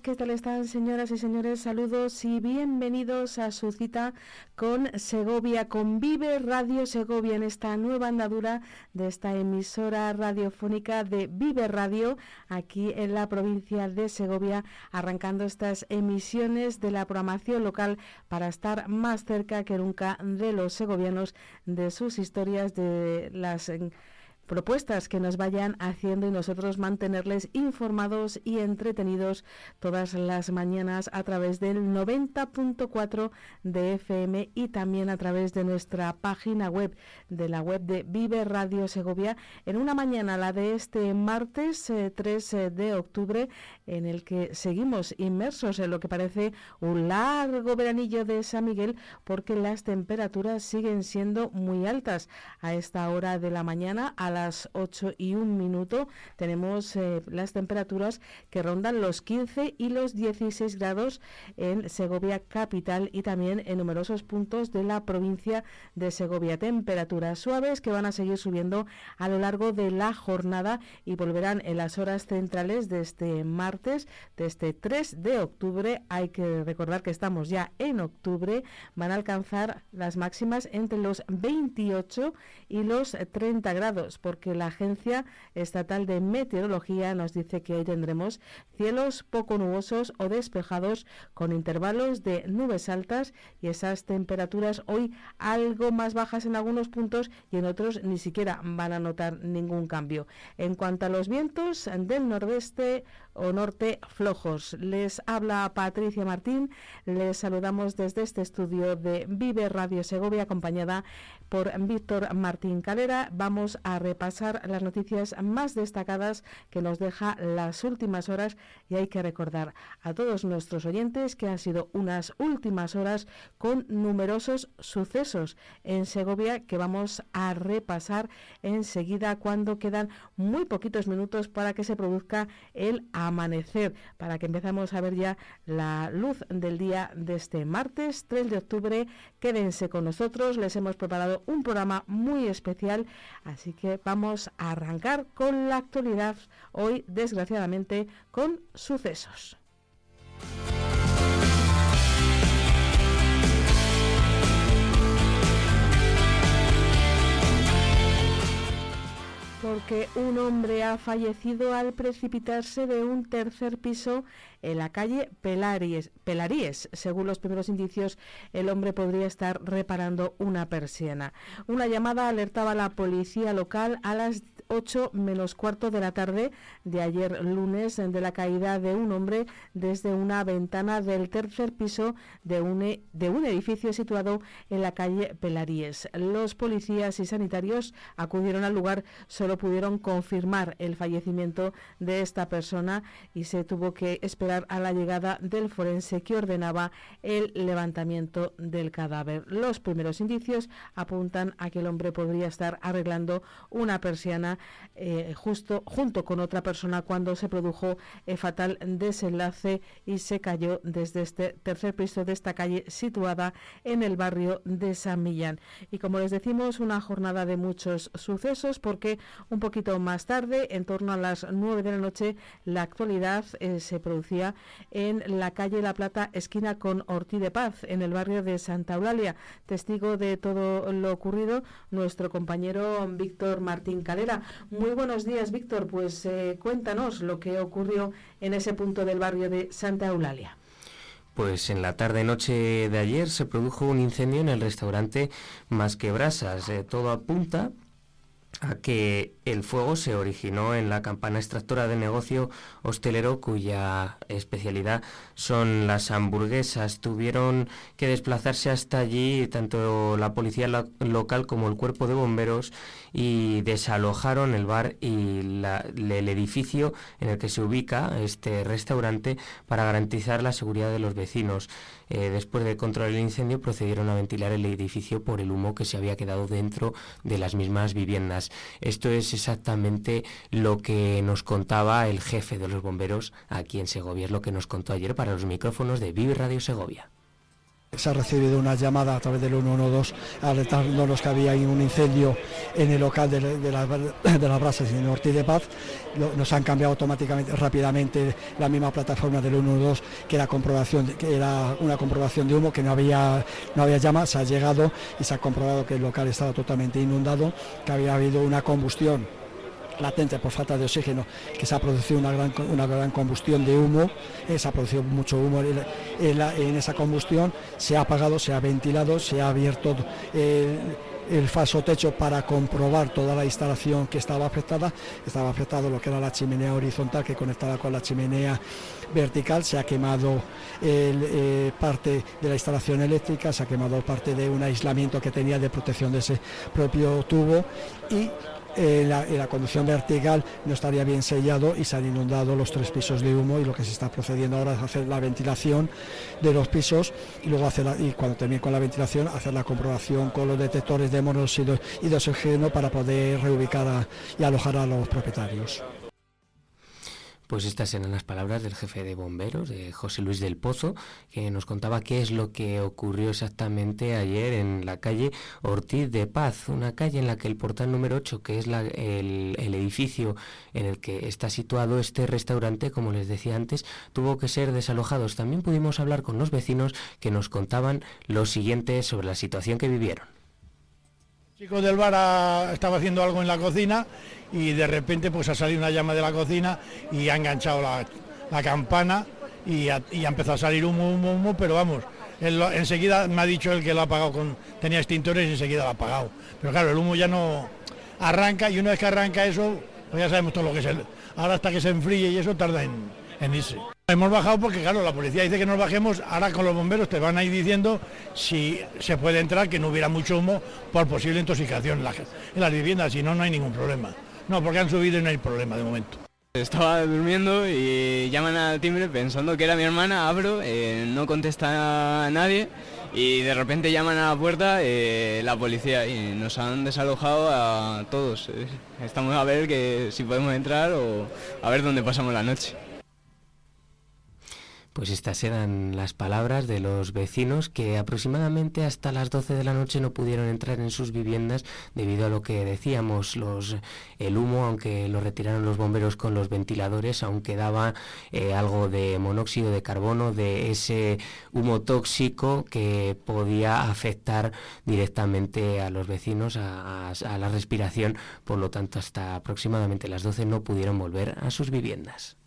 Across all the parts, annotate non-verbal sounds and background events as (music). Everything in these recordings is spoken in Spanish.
¿Qué tal están señoras y señores? Saludos y bienvenidos a su cita con Segovia, con Vive Radio Segovia en esta nueva andadura de esta emisora radiofónica de Vive Radio aquí en la provincia de Segovia, arrancando estas emisiones de la programación local para estar más cerca que nunca de los segovianos, de sus historias, de las propuestas que nos vayan haciendo y nosotros mantenerles informados y entretenidos todas las mañanas a través del 90.4 de FM y también a través de nuestra página web, de la web de Vive Radio Segovia, en una mañana, la de este martes 3 eh, de octubre, en el que seguimos inmersos en lo que parece un largo veranillo de San Miguel, porque las temperaturas siguen siendo muy altas. A esta hora de la mañana, las 8 y un minuto tenemos eh, las temperaturas que rondan los 15 y los 16 grados en Segovia capital y también en numerosos puntos de la provincia de Segovia. Temperaturas suaves que van a seguir subiendo a lo largo de la jornada y volverán en las horas centrales de este martes, de este 3 de octubre. Hay que recordar que estamos ya en octubre. Van a alcanzar las máximas entre los 28 y los 30 grados porque la Agencia Estatal de Meteorología nos dice que hoy tendremos cielos poco nubosos o despejados con intervalos de nubes altas y esas temperaturas hoy algo más bajas en algunos puntos y en otros ni siquiera van a notar ningún cambio. En cuanto a los vientos del nordeste, o norte flojos. Les habla Patricia Martín. Les saludamos desde este estudio de Vive Radio Segovia, acompañada por Víctor Martín Calera. Vamos a repasar las noticias más destacadas que nos deja las últimas horas y hay que recordar a todos nuestros oyentes que han sido unas últimas horas con numerosos sucesos en Segovia que vamos a repasar enseguida cuando quedan muy poquitos minutos para que se produzca el amanecer, para que empezamos a ver ya la luz del día de este martes 3 de octubre. Quédense con nosotros, les hemos preparado un programa muy especial, así que vamos a arrancar con la actualidad hoy, desgraciadamente, con sucesos. porque un hombre ha fallecido al precipitarse de un tercer piso en la calle Pelaries, Pelaríes. Según los primeros indicios, el hombre podría estar reparando una persiana. Una llamada alertaba a la policía local a las 8 menos cuarto de la tarde de ayer lunes de la caída de un hombre desde una ventana del tercer piso de un, e, de un edificio situado en la calle Pelaríes. Los policías y sanitarios acudieron al lugar, solo pudieron confirmar el fallecimiento de esta persona y se tuvo que esperar a la llegada del forense que ordenaba el levantamiento del cadáver. Los primeros indicios apuntan a que el hombre podría estar arreglando una persiana eh, justo junto con otra persona cuando se produjo el fatal desenlace y se cayó desde este tercer piso de esta calle situada en el barrio de San Millán. Y como les decimos, una jornada de muchos sucesos porque un poquito más tarde, en torno a las 9 de la noche, la actualidad eh, se producía en la calle La Plata, esquina con Ortiz de Paz, en el barrio de Santa Eulalia. Testigo de todo lo ocurrido, nuestro compañero Víctor Martín Calera. Muy buenos días, Víctor. Pues eh, cuéntanos lo que ocurrió en ese punto del barrio de Santa Eulalia. Pues en la tarde-noche de ayer se produjo un incendio en el restaurante Más que Brasas. Eh, todo apunta a que el fuego se originó en la campana extractora de negocio hostelero cuya especialidad son las hamburguesas. Tuvieron que desplazarse hasta allí tanto la policía local como el cuerpo de bomberos y desalojaron el bar y el edificio en el que se ubica este restaurante para garantizar la seguridad de los vecinos. Eh, después de controlar el incendio procedieron a ventilar el edificio por el humo que se había quedado dentro de las mismas viviendas. Esto es exactamente lo que nos contaba el jefe de los bomberos aquí en Segovia, es lo que nos contó ayer para los micrófonos de Vive Radio Segovia. Se ha recibido una llamada a través del 112 alertándonos que había un incendio en el local de, las brasas en Ortiz de Paz. nos han cambiado automáticamente, rápidamente la misma plataforma del 112 que era, comprobación, que era una comprobación de humo, que no había, no había llama. Se ha llegado y se ha comprobado que el local estaba totalmente inundado, que había habido una combustión latente por falta de oxígeno, que se ha producido una gran, una gran combustión de humo, eh, se ha producido mucho humo en, esa combustión, se ha apagado, se ha ventilado, se ha abierto eh, el falso techo para comprobar toda la instalación que estaba afectada. Estaba afectado lo que era la chimenea horizontal que conectaba con la chimenea vertical, se ha quemado eh, parte de la instalación eléctrica, se ha quemado parte de un aislamiento que tenía de protección de ese propio tubo y en la, conducción vertical no estaría bien sellado y se han inundado los tres pisos de humo y lo que se está procediendo ahora es hacer la ventilación de los pisos y luego hacer y cuando termine con la ventilación hacer la comprobación con los detectores de monóxido y de oxígeno para poder reubicar y alojar a los propietarios. Pues estas eran las palabras del jefe de bomberos, de José Luis del Pozo, que nos contaba qué es lo que ocurrió exactamente ayer en la calle Ortiz de Paz, una calle en la que el portal número 8, que es el, el, edificio en el que está situado este restaurante, como les decía antes, tuvo que ser desalojados. También pudimos hablar con los vecinos que nos contaban lo siguiente sobre la situación que vivieron. Chico del bar estaba haciendo algo en la cocina y de repente pues ha salido una llama de la cocina y ha enganchado la, campana y ha, empezado a salir humo, humo, humo, pero vamos, enseguida me ha dicho él que lo ha apagado con, tenía extintores y enseguida lo ha apagado. Pero claro, el humo ya no arranca y una vez que arranca eso, pues ya sabemos todo lo que es. El, ahora hasta que se enfríe y eso tarda en, en irse. Hemos bajado porque, claro, la policía dice que nos bajemos, ahora con los bomberos te van a ir diciendo si se puede entrar, que no hubiera mucho humo por posible intoxicación en, en las viviendas, si no, no hay ningún problema. No, porque han subido y no hay problema de momento. Estaba durmiendo y llaman al timbre pensando que era mi hermana, abro, eh, no contesta a nadie y de repente llaman a la puerta eh, la policía y nos han desalojado a todos. Estamos a ver que si podemos entrar o a ver dónde pasamos la noche. Pues estas eran las palabras de los vecinos que aproximadamente hasta las 12 de la noche no pudieron entrar en sus viviendas debido a lo que decíamos, los, el humo, aunque lo retiraron los bomberos con los ventiladores, aún quedaba eh, algo de monóxido de carbono, de ese humo tóxico que podía afectar directamente a los vecinos, a, a la respiración, por lo tanto hasta aproximadamente las 12 no pudieron volver a sus viviendas.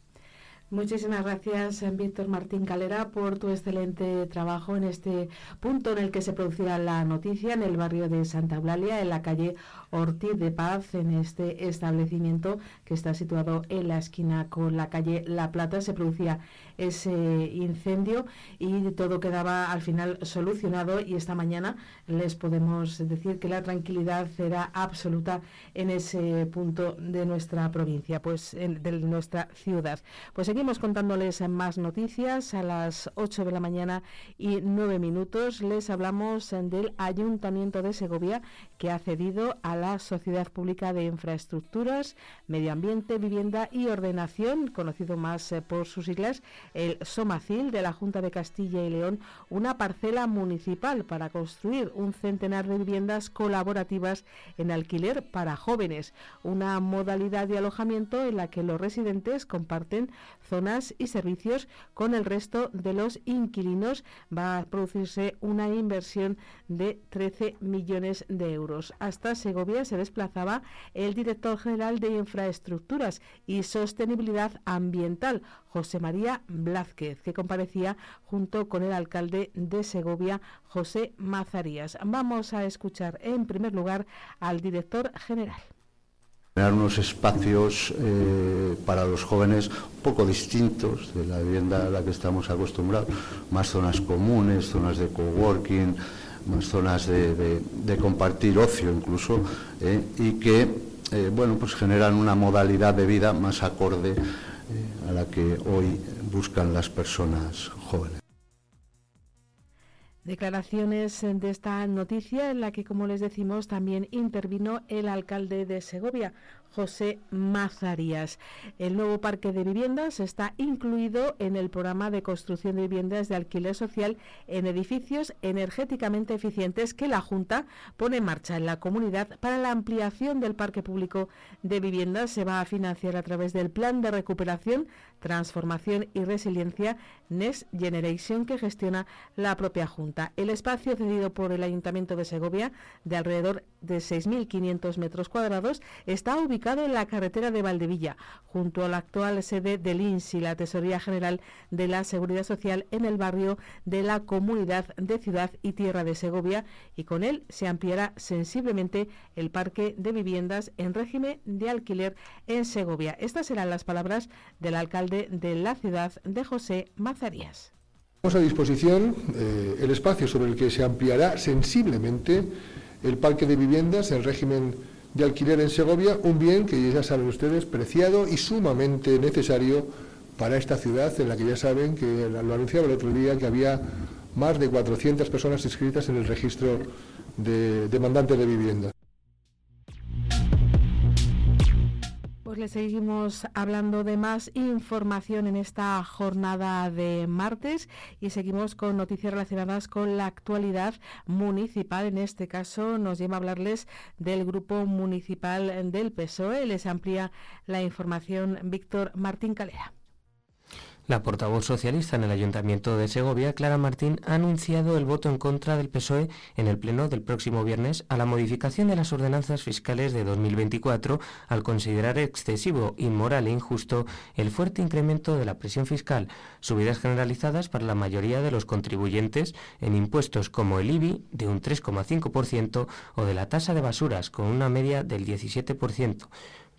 Muchísimas gracias, Víctor Martín Calera, por tu excelente trabajo en este punto en el que se producía la noticia, en el barrio de Santa Eulalia, en la calle Ortiz de Paz, en este establecimiento que está situado en la esquina con la calle La Plata. Se producía ese incendio y todo quedaba al final solucionado y esta mañana les podemos decir que la tranquilidad será absoluta en ese punto de nuestra provincia, pues de nuestra ciudad. Pues seguimos contándoles más noticias a las 8 de la mañana y 9 minutos. Les hablamos del Ayuntamiento de Segovia que ha cedido a la Sociedad Pública de Infraestructuras, Medio Ambiente, Vivienda y Ordenación, conocido más eh, por sus siglas, el SOMACIL de la Junta de Castilla y León una parcela municipal para construir un centenar de viviendas colaborativas en alquiler para jóvenes, una modalidad de alojamiento en la que los residentes comparten zonas y servicios con el resto de los inquilinos. Va a producirse una inversión de 13 millones de euros. Hasta Segovia se desplazaba el director general de Infraestructuras y Sostenibilidad Ambiental, José María Blázquez, que comparecía junto con el alcalde de Segovia, José Mazarías. Vamos a escuchar en primer lugar al director general. Crear unos espacios eh, para los jóvenes un poco distintos de la vivienda a la que estamos acostumbrados, más zonas comunes, zonas de coworking, más zonas de, compartir ocio incluso, eh, y que eh, bueno, pues generan una modalidad de vida más acorde a la que hoy buscan las personas jóvenes. Declaraciones de esta noticia en la que, como les decimos, también intervino el alcalde de Segovia, José Mazarías. El nuevo parque de viviendas está incluido en el programa de construcción de viviendas de alquiler social en edificios energéticamente eficientes que la Junta pone en marcha en la comunidad para la ampliación del parque público de viviendas. Se va a financiar a través del Plan de Recuperación, Transformación y Resiliencia Next Generation que gestiona la propia Junta. El espacio cedido por el Ayuntamiento de Segovia, de alrededor de 6.500 metros cuadrados, está ubicado en la carretera de Valdevilla, junto a la actual sede del INSI, la Tesorería General de la Seguridad Social, en el barrio de la Comunidad de Ciudad y Tierra de Segovia, y con él se ampliará sensiblemente el parque de viviendas en régimen de alquiler en Segovia. Estas serán las palabras del alcalde de la ciudad de José Mazarías. Tenemos a disposición eh, el espacio sobre el que se ampliará sensiblemente el parque de viviendas en régimen de alquiler en Segovia, un bien que ya saben ustedes preciado y sumamente necesario para esta ciudad, en la que ya saben que lo anunciaba el otro día que había más de 400 personas inscritas en el registro de demandantes de vivienda. Seguimos hablando de más información en esta jornada de martes y seguimos con noticias relacionadas con la actualidad municipal. En este caso nos lleva a hablarles del grupo municipal del PSOE. Les amplía la información Víctor Martín Calera. La portavoz socialista en el Ayuntamiento de Segovia, Clara Martín, ha anunciado el voto en contra del PSOE en el Pleno del próximo viernes a la modificación de las ordenanzas fiscales de 2024 al considerar excesivo, inmoral e injusto el fuerte incremento de la presión fiscal, subidas generalizadas para la mayoría de los contribuyentes en impuestos como el IBI de un 3,5% o de la tasa de basuras con una media del 17%.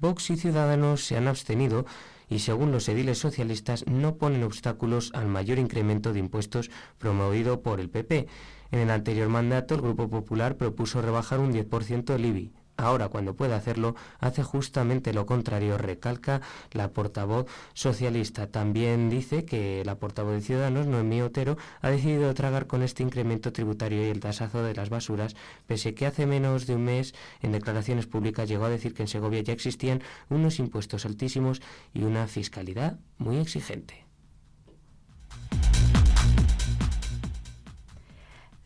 Vox y Ciudadanos se han abstenido y según los ediles socialistas no ponen obstáculos al mayor incremento de impuestos promovido por el PP. En el anterior mandato el Grupo Popular propuso rebajar un 10% el IBI, Ahora, cuando puede hacerlo, hace justamente lo contrario, recalca la portavoz socialista. También dice que la portavoz de Ciudadanos, Noemí Otero, ha decidido tragar con este incremento tributario y el tasazo de las basuras, pese que hace menos de un mes, en declaraciones públicas, llegó a decir que en Segovia ya existían unos impuestos altísimos y una fiscalidad muy exigente.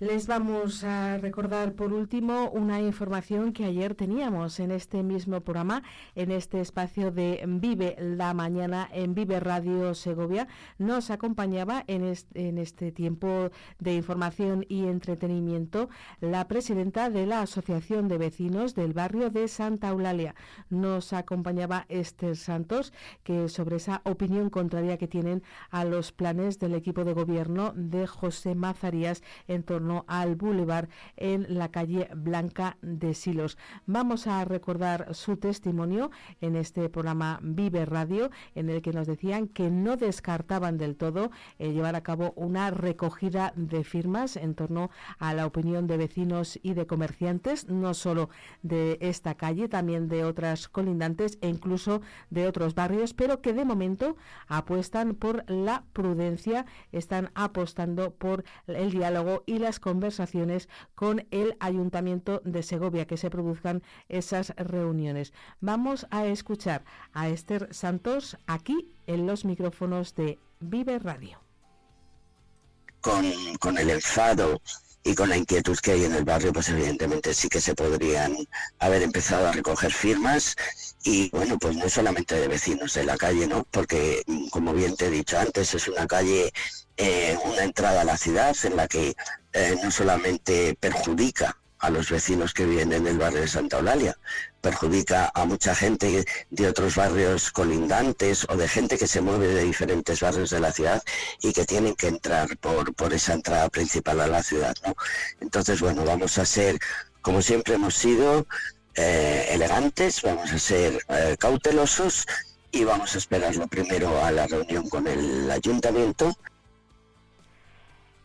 Les vamos a recordar por último una información que ayer teníamos en este mismo programa, en este espacio de Vive la Mañana en Vive Radio Segovia. Nos acompañaba en este, tiempo de información y entretenimiento la presidenta de la Asociación de Vecinos del barrio de Santa Eulalia. Nos acompañaba Esther Santos, que sobre esa opinión contraria que tienen a los planes del equipo de gobierno de José Mazarías en torno al Boulevard en la calle Blanca de Silos. Vamos a recordar su testimonio en este programa Vive Radio, en el que nos decían que no descartaban del todo eh, llevar a cabo una recogida de firmas en torno a la opinión de vecinos y de comerciantes, no solo de esta calle, también de otras colindantes e incluso de otros barrios, pero que de momento apuestan por la prudencia, están apostando por el diálogo y las conversaciones con el Ayuntamiento de Segovia, que se produzcan esas reuniones. Vamos a escuchar a Esther Santos aquí en los micrófonos de Vive Radio. Con, con el enfado y con la inquietud que hay en el barrio, pues evidentemente sí que se podrían haber empezado a recoger firmas y bueno, pues no solamente de vecinos de la calle, ¿no? Porque como bien te he dicho antes, es una calle, eh, una entrada a la ciudad en la que eh, no solamente perjudica a los vecinos que viven en el barrio de Santa Eulalia, perjudica a mucha gente de otros barrios colindantes o de gente que se mueve de diferentes barrios de la ciudad y que tienen que entrar por, por esa entrada principal a la ciudad. ¿no? Entonces, bueno, vamos a ser, como siempre hemos sido, eh, elegantes, vamos a ser eh, cautelosos y vamos a esperarlo primero a la reunión con el ayuntamiento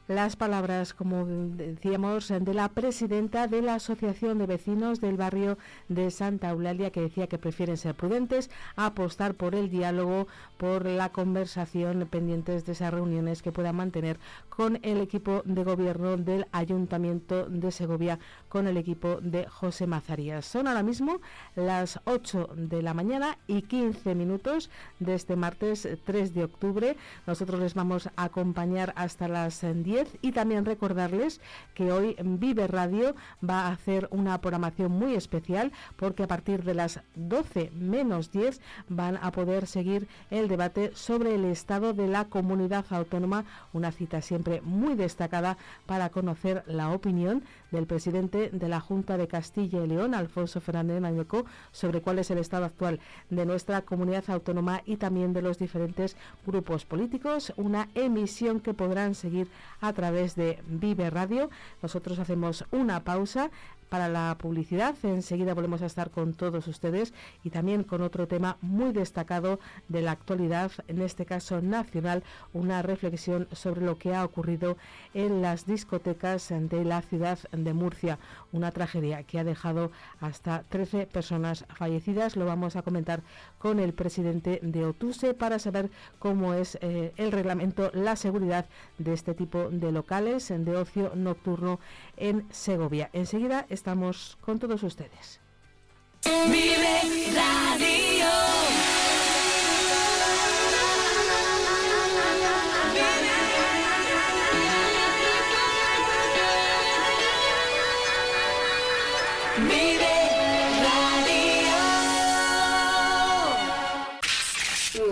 las palabras, como decíamos, de la presidenta de la Asociación de Vecinos del barrio de Santa Eulalia, que decía que prefieren ser prudentes, apostar por el diálogo, por la conversación, pendientes de esas reuniones que puedan mantener con el equipo de gobierno del Ayuntamiento de Segovia, con el equipo de José Mazarías. Son ahora mismo las 8 de la mañana y 15 minutos de este martes 3 de octubre. Nosotros les vamos a acompañar hasta las 10 y también recordarles que hoy Vive Radio va a hacer una programación muy especial porque a partir de las 12 menos 10 van a poder seguir el debate sobre el estado de la comunidad autónoma, una cita siempre muy destacada para conocer la opinión del presidente de la Junta de Castilla y León, Alfonso Fernández Mañeco, sobre cuál es el estado actual de nuestra comunidad autónoma y también de los diferentes grupos políticos. Una emisión que podrán seguir a través de Vive Radio. Nosotros hacemos una pausa para la publicidad. Enseguida volvemos a estar con todos ustedes y también con otro tema muy destacado de la actualidad, en este caso nacional, una reflexión sobre lo que ha ocurrido en las discotecas de la ciudad de Murcia, una tragedia que ha dejado hasta 13 personas fallecidas. Lo vamos a comentar con el presidente de Otuse para saber cómo es eh, el reglamento, la seguridad de este tipo de locales de ocio nocturno en Segovia. Enseguida estamos con todos ustedes.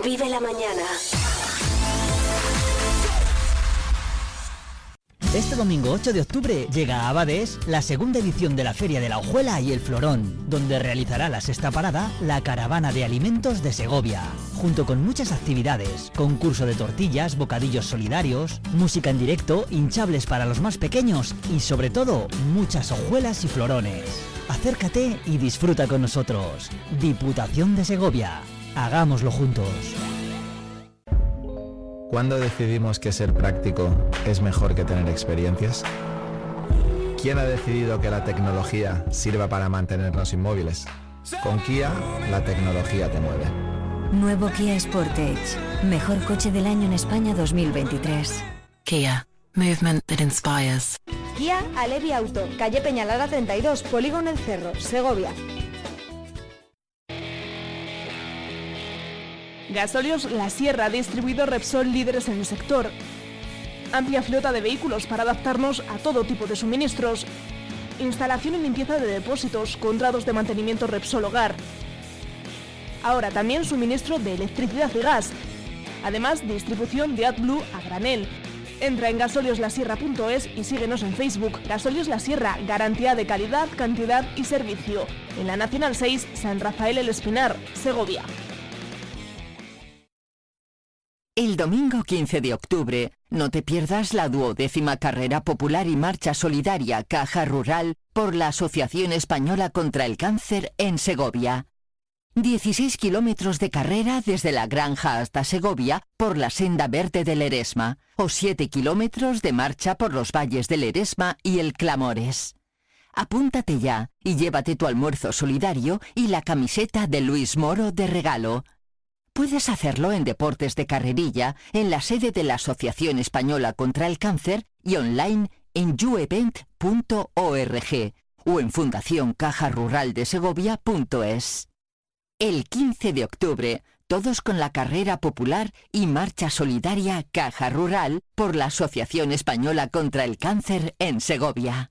Vive la mañana. Este domingo 8 de octubre llega a Abades la segunda edición de la Feria de la Hojuela y el Florón, donde realizará la sexta parada la Caravana de Alimentos de Segovia, junto con muchas actividades, concurso de tortillas, bocadillos solidarios, música en directo, hinchables para los más pequeños y sobre todo muchas hojuelas y florones. Acércate y disfruta con nosotros. Diputación de Segovia. Hagámoslo juntos. ¿Cuándo decidimos que ser práctico es mejor que tener experiencias? ¿Quién ha decidido que la tecnología sirva para mantenernos inmóviles? Con Kia, la tecnología te mueve. Nuevo Kia Sportage. Mejor coche del año en España 2023. Kia. Movement that inspires. Kia Alevi Auto. Calle Peñalara 32. Polígono El Cerro. Segovia. Gasolios La Sierra, distribuido Repsol líderes en el sector. Amplia flota de vehículos para adaptarnos a todo tipo de suministros. Instalación y limpieza de depósitos, contratos de mantenimiento Repsol Hogar. Ahora también suministro de electricidad y gas. Además, distribución de AdBlue a granel. Entra en gasolioslasierra.es y síguenos en Facebook. Gasolios La Sierra, garantía de calidad, cantidad y servicio. En la Nacional 6, San Rafael El Espinar, Segovia. El domingo 15 de octubre, no te pierdas la duodécima carrera popular y marcha solidaria Caja Rural por la Asociación Española contra el Cáncer en Segovia. 16 kilómetros de carrera desde la granja hasta Segovia por la senda verde del Eresma o 7 kilómetros de marcha por los valles del Eresma y el Clamores. Apúntate ya y llévate tu almuerzo solidario y la camiseta de Luis Moro de regalo. Puedes hacerlo en Deportes de Carrerilla, en la sede de la Asociación Española contra el Cáncer y online en youevent.org o en fundacioncajaruraldesegovia.es. El 15 de octubre, todos con la carrera popular y marcha solidaria Caja Rural por la Asociación Española contra el Cáncer en Segovia.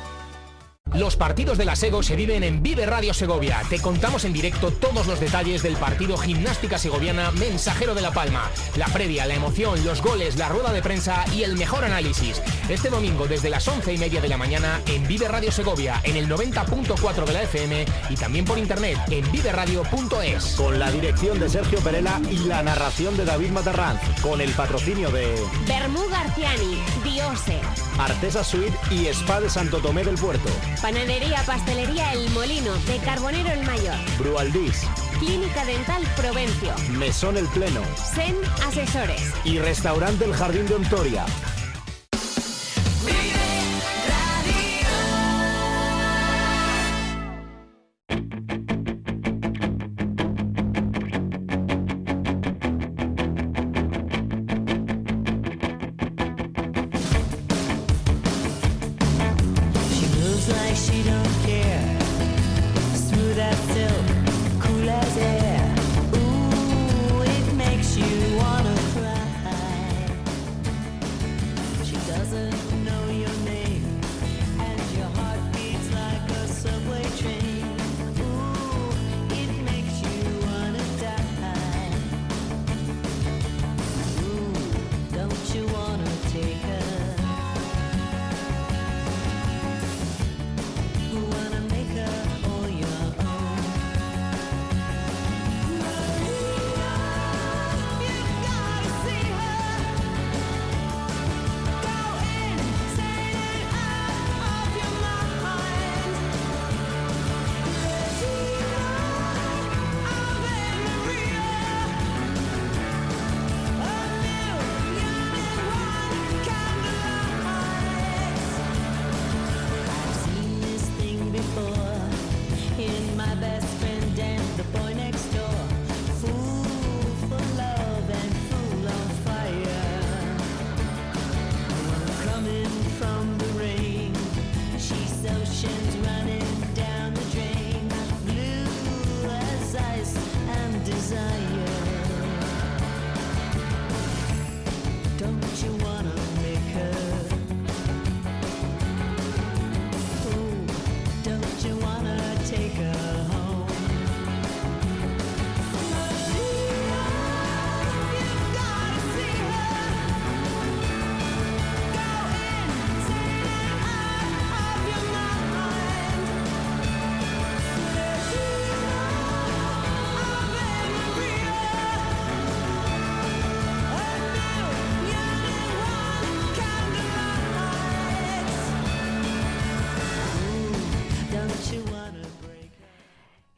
Los partidos de la SEGO se viven en Vive Radio Segovia. Te contamos en directo todos los detalles del partido Gimnástica Segoviana Mensajero de la Palma. La previa, la emoción, los goles, la rueda de prensa y el mejor análisis. Este domingo desde las once y media de la mañana en Vive Radio Segovia en el 90.4 de la FM y también por internet en viveradio.es. Con la dirección de Sergio Perela y la narración de David Matarranz. Con el patrocinio de Bermú Garciani, Diose, Artesa Suite y Spa de Santo Tomé del Puerto. Panadería Pastelería El Molino, de Carbonero el Mayor, Brualdís, Clínica Dental Provencio, Mesón El Pleno Sen Asesores. y Restaurante El Jardín de Ontoria.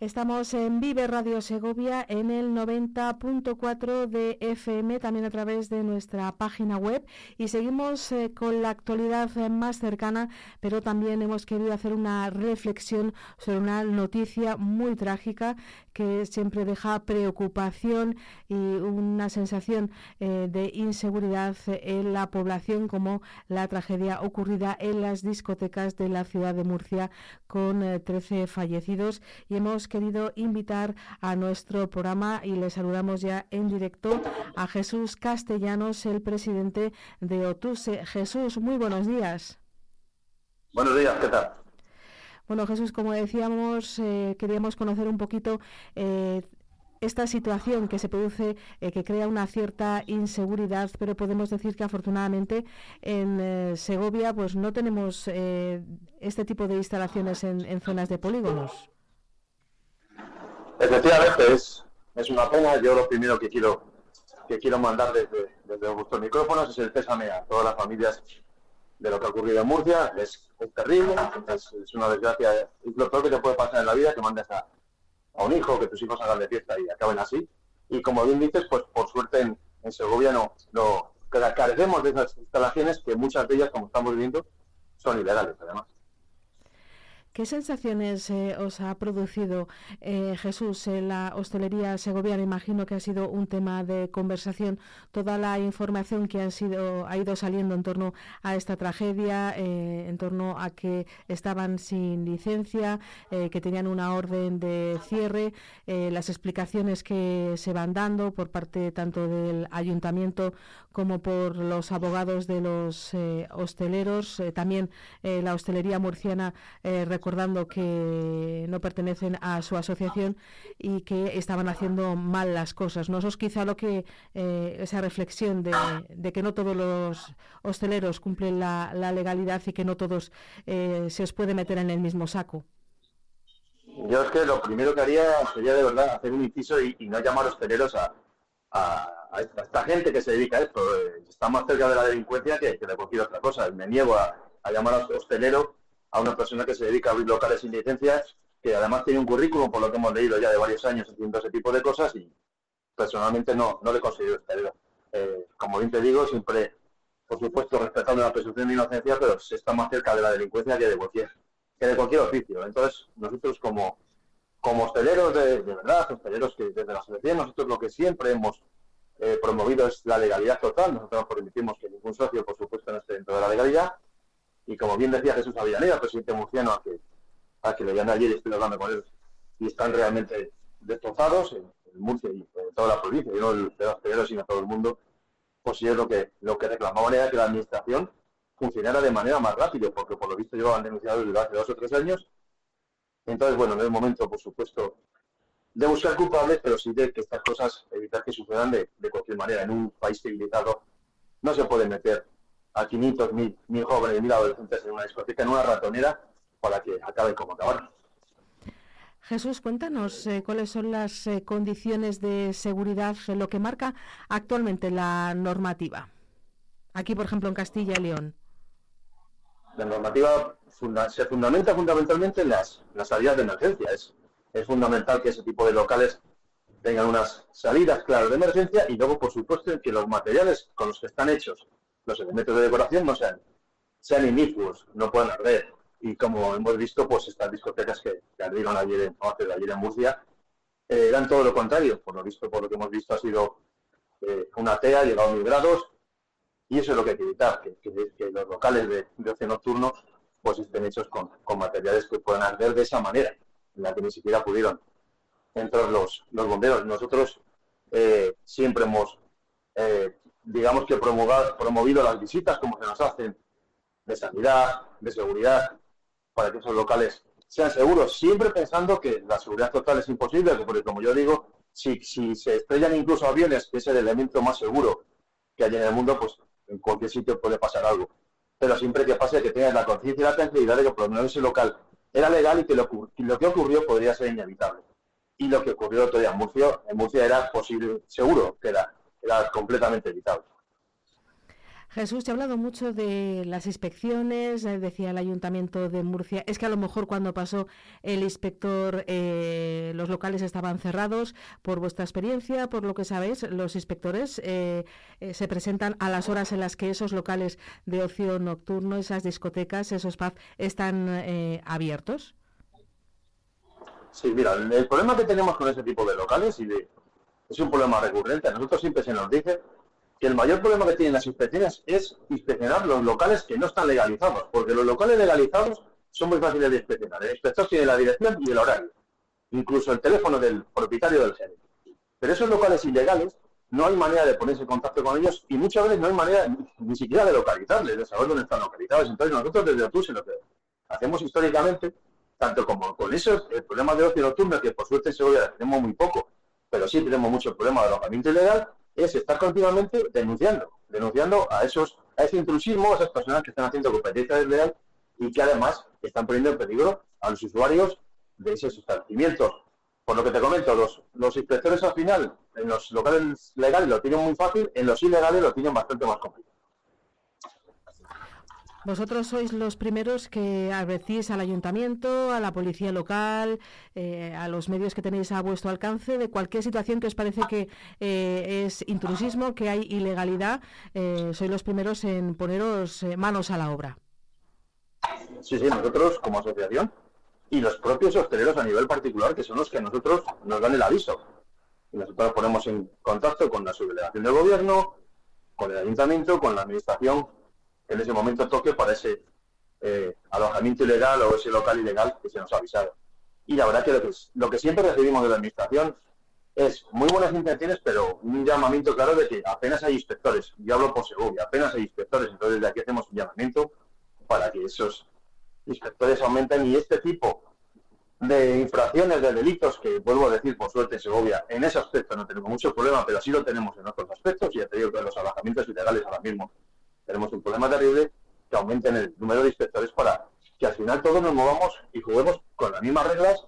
Estamos en Vive Radio Segovia en el 90.4 de FM, también a través de nuestra página web. Y seguimos eh, con la actualidad eh, más cercana, pero también hemos querido hacer una reflexión sobre una noticia muy trágica que siempre deja preocupación y una sensación eh, de inseguridad en la población como la tragedia ocurrida en las discotecas de la ciudad de Murcia con eh, 13 fallecidos y hemos querido invitar a nuestro programa y le saludamos ya en directo a Jesús Castellanos, el presidente de OTUSE. Jesús, muy buenos días. Buenos días, ¿qué tal? Bueno, Jesús, como decíamos, eh, queríamos conocer un poquito eh, esta situación que se produce, eh, que crea una cierta inseguridad, pero podemos decir que afortunadamente en eh, Segovia pues no tenemos eh, este tipo de instalaciones en, zonas de polígonos. Efectivamente, es, es una pena. Yo lo primero que quiero que quiero mandar desde, desde vuestros micrófonos es el pésame a todas las familias de lo que ha ocurrido en Murcia. Es, terrible, es, es una desgracia. Es lo peor que te puede pasar en la vida, que mandes a, a un hijo, que tus hijos hagan de fiesta y acaben así. Y como bien dices, pues por suerte en, en Segovia no, no carecemos de esas instalaciones que muchas de ellas, como estamos viendo, son ilegales además. ¿Qué sensaciones eh, os ha producido, eh, Jesús, en la hostelería segoviana? Imagino que ha sido un tema de conversación toda la información que ha, sido, ha ido saliendo en torno a esta tragedia, eh, en torno a que estaban sin licencia, eh, que tenían una orden de cierre, eh, las explicaciones que se van dando por parte tanto del ayuntamiento como por los abogados de los eh, hosteleros. Eh, también eh, la hostelería murciana eh, recordando que no pertenecen a su asociación y que estaban haciendo mal las cosas. ¿no? Eso es quizá lo que, eh, esa reflexión de, que no todos los hosteleros cumplen la, legalidad y que no todos eh, se os puede meter en el mismo saco. Yo es que lo primero que haría sería de verdad hacer un inciso y, no llamar hosteleros a, a, a, esta, gente que se dedica a esto. Eh, está más cerca de la delincuencia que, que de cualquier otra cosa. Me niego a, a llamar a hostelero a una persona que se dedica a abrir locales sin licencias, que además tiene un currículum, por lo que hemos leído ya de varios años haciendo ese tipo de cosas y personalmente no, no le considero hostelero. Eh, como bien te digo, siempre, por supuesto, respetando la presunción de inocencia, pero se está más cerca de la delincuencia que de cualquier, que de cualquier oficio. Entonces, nosotros como, como hosteleros de, de verdad, hosteleros que desde la asociación, nosotros lo que siempre hemos eh, promovido es la legalidad total. Nosotros no permitimos que ningún socio, por supuesto, no esté dentro de la legalidad y como bien decía Jesús Avellaneda, presidente murciano, a que, a que le llamé ayer y estoy hablando con él, y están realmente destrozados en, Murcia y en toda la provincia, y no el, de los hosteleros, sino todo el mundo, pues yo lo que, lo que reclamaban era que la administración funcionara de manera más rápida, porque por lo visto llevaban denunciado desde hace dos o tres años. Entonces, bueno, no es momento, por supuesto, de buscar culpables, pero sí de que estas cosas, evitar que sucedan de, de cualquier manera. En un país civilizado no se puede meter a 500, mil, mil jóvenes, mil adolescentes en una discoteca, en una ratonera, para que acaben como acabaron. Jesús, cuéntanos eh, cuáles son las eh, condiciones de seguridad, eh, lo que marca actualmente la normativa. Aquí, por ejemplo, en Castilla y León. La normativa funda se fundamenta fundamentalmente en las, las salidas de emergencia. Es, es fundamental que ese tipo de locales tengan unas salidas claras de emergencia y luego, por supuesto, que los materiales con los que están hechos los elementos de decoración no sean, sean inicuos, no puedan arder. Y como hemos visto, pues estas discotecas que, que ardieron ayer en, ayer en Murcia eh, eran todo lo contrario. Por lo visto, por lo que hemos visto, ha sido eh, una TEA, llegado a mil grados, y eso es lo que hay que evitar, que, los locales de, de, ocio nocturno pues estén hechos con, con, materiales que puedan arder de esa manera, en la que ni siquiera pudieron entrar los, los bomberos. Nosotros eh, siempre hemos digamos que promovido las visitas como se nos hacen de sanidad, de seguridad, para que esos locales sean seguros, siempre pensando que la seguridad total es imposible, porque como yo digo, si, se estrellan incluso aviones, que es el elemento más seguro que hay en el mundo, pues en cualquier sitio puede pasar algo. Pero siempre que pase que tengas la conciencia y la tranquilidad de que por lo menos ese local era legal y que lo, que ocurrió podría ser inevitable. Y lo que ocurrió en Murcia, en Murcia era posible, seguro que era era completamente evitable. Jesús, te ha hablado mucho de las inspecciones, eh, decía el Ayuntamiento de Murcia. Es que a lo mejor cuando pasó el inspector eh, los locales estaban cerrados. Por vuestra experiencia, por lo que sabéis, los inspectores eh, eh, se presentan a las horas en las que esos locales de ocio nocturno, esas discotecas, esos pubs están abiertos. Sí, mira, el problema que tenemos con ese tipo de locales y de es un problema recurrente. A nosotros siempre se nos dice que el mayor problema que tienen las inspecciones es inspeccionar los locales que no están legalizados, porque los locales legalizados son muy fáciles de inspeccionar. El inspector tiene la dirección y el horario, incluso el teléfono del propietario del gerente. Pero esos locales ilegales no hay manera de ponerse en contacto con ellos y muchas veces no hay manera ni, siquiera de localizarles, de saber dónde están localizados. Entonces nosotros desde OTUS lo que hacemos históricamente, tanto como con esos el problema de ocio nocturno, que por suerte en Segovia tenemos muy poco, pero sí tenemos mucho problema de alojamiento ilegal, es estar continuamente denunciando, denunciando a esos, a ese intrusismo, a esas personas que están haciendo competencia desleal y que además están poniendo en peligro a los usuarios de esos establecimientos. Por lo que te comento, los, los inspectores al final, en los locales legales lo tienen muy fácil, en los ilegales lo tienen bastante más complicado. Vosotros sois los primeros que advertís al ayuntamiento, a la policía local, eh, a los medios que tenéis a vuestro alcance de cualquier situación que os parece que eh, es intrusismo, que hay ilegalidad. Eh, sois los primeros en poneros eh, manos a la obra. Sí, sí, nosotros como asociación y los propios hosteleros a nivel particular, que son los que a nosotros nos dan el aviso. Y nosotros ponemos en contacto con la subdelegación del gobierno, con el ayuntamiento, con la administración en ese momento toque para ese eh, alojamiento ilegal o ese local ilegal que se nos ha avisado. Y la verdad que lo que, lo que siempre recibimos de la Administración es muy buenas intenciones, pero un llamamiento claro de que apenas hay inspectores. Yo hablo por Segovia, apenas hay inspectores, entonces de aquí hacemos un llamamiento para que esos inspectores aumentan y este tipo de infracciones, de delitos, que vuelvo a decir, por suerte Segovia, en ese aspecto no tenemos mucho problema, pero sí lo tenemos en otros aspectos, y ya te digo que los alojamientos ilegales ahora mismo tenemos un problema terrible, que aumenten el número de inspectores para que al final todos nos movamos y juguemos con las mismas reglas,